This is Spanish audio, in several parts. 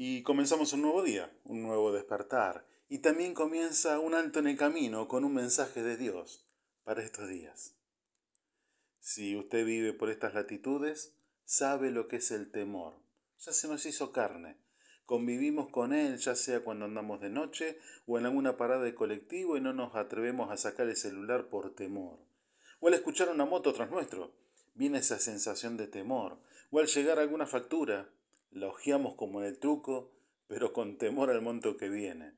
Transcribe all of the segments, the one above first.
Y comenzamos un nuevo día, un nuevo despertar. Y también comienza un alto en el camino con un mensaje de Dios para estos días. Si usted vive por estas latitudes, sabe lo que es el temor. Ya se nos hizo carne. Convivimos con él, ya sea cuando andamos de noche o en alguna parada de colectivo y no nos atrevemos a sacar el celular por temor. O al escuchar una moto tras nuestro, viene esa sensación de temor. O al llegar a alguna factura, la hojeamos como en el truco, pero con temor al monto que viene.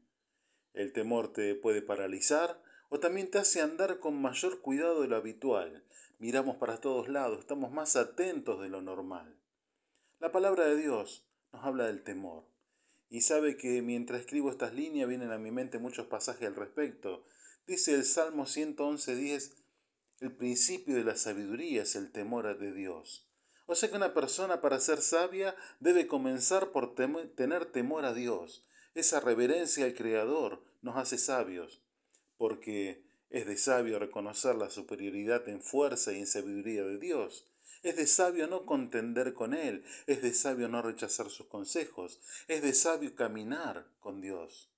El temor te puede paralizar o también te hace andar con mayor cuidado de lo habitual. Miramos para todos lados, estamos más atentos de lo normal. La palabra de Dios nos habla del temor. Y sabe que mientras escribo estas líneas vienen a mi mente muchos pasajes al respecto. Dice el Salmo 111.10, el principio de la sabiduría es el temor de Dios. O sea que una persona para ser sabia debe comenzar por tener temor a Dios. Esa reverencia al Creador nos hace sabios, porque es de sabio reconocer la superioridad en fuerza y en sabiduría de Dios. Es de sabio no contender con Él, es de sabio no rechazar sus consejos, es de sabio caminar con Dios.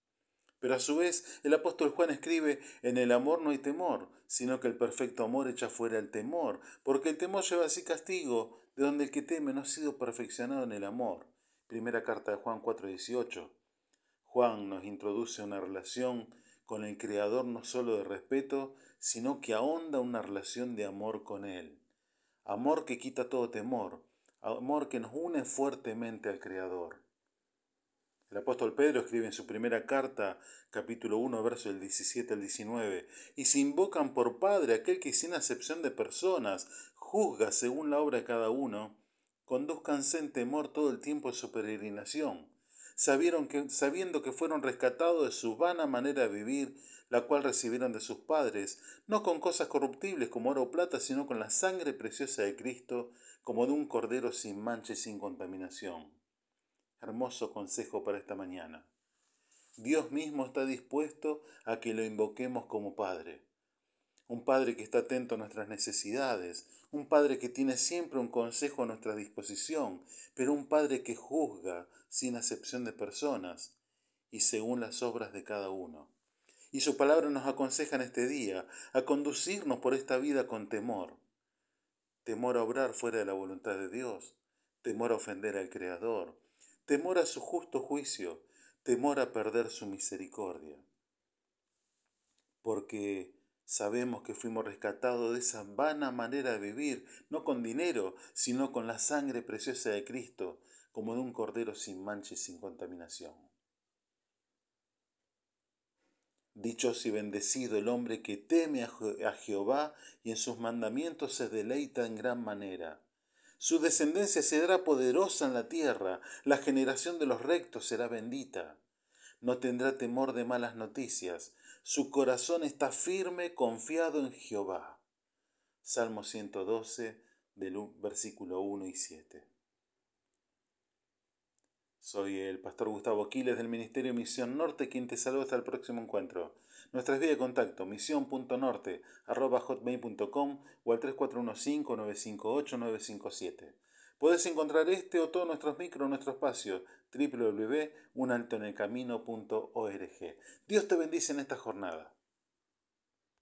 Pero a su vez el apóstol Juan escribe, en el amor no hay temor, sino que el perfecto amor echa fuera el temor, porque el temor lleva así castigo, de donde el que teme no ha sido perfeccionado en el amor. Primera carta de Juan 4:18. Juan nos introduce una relación con el Creador no solo de respeto, sino que ahonda una relación de amor con Él. Amor que quita todo temor, amor que nos une fuertemente al Creador. El apóstol Pedro escribe en su primera carta, capítulo 1, verso del 17 al 19, y se invocan por Padre aquel que sin acepción de personas juzga según la obra de cada uno, conduzcanse en temor todo el tiempo de su peregrinación, que, sabiendo que fueron rescatados de su vana manera de vivir, la cual recibieron de sus padres, no con cosas corruptibles como oro o plata, sino con la sangre preciosa de Cristo, como de un cordero sin mancha y sin contaminación Hermoso consejo para esta mañana. Dios mismo está dispuesto a que lo invoquemos como Padre. Un Padre que está atento a nuestras necesidades, un Padre que tiene siempre un consejo a nuestra disposición, pero un Padre que juzga sin acepción de personas y según las obras de cada uno. Y su palabra nos aconseja en este día a conducirnos por esta vida con temor. Temor a obrar fuera de la voluntad de Dios, temor a ofender al Creador, temor a su justo juicio, temor a perder su misericordia. Porque sabemos que fuimos rescatados de esa vana manera de vivir, no con dinero, sino con la sangre preciosa de Cristo, como de un cordero sin mancha y sin contaminación. Dichoso y bendecido el hombre que teme a Jehová y en sus mandamientos se deleita en gran manera. Su descendencia será poderosa en la tierra, la generación de los rectos será bendita. No tendrá temor de malas noticias, su corazón está firme, confiado en Jehová. Salmo 112, del versículo 1 y 7. Soy el pastor Gustavo Aquiles del Ministerio Misión Norte, quien te saluda hasta el próximo encuentro. Nuestras vías de contacto, misión.norte.com o al 3415-958-957. Puedes encontrar este o todos nuestros micros en nuestro espacio www.unaltonelcamino.org. Dios te bendice en esta jornada.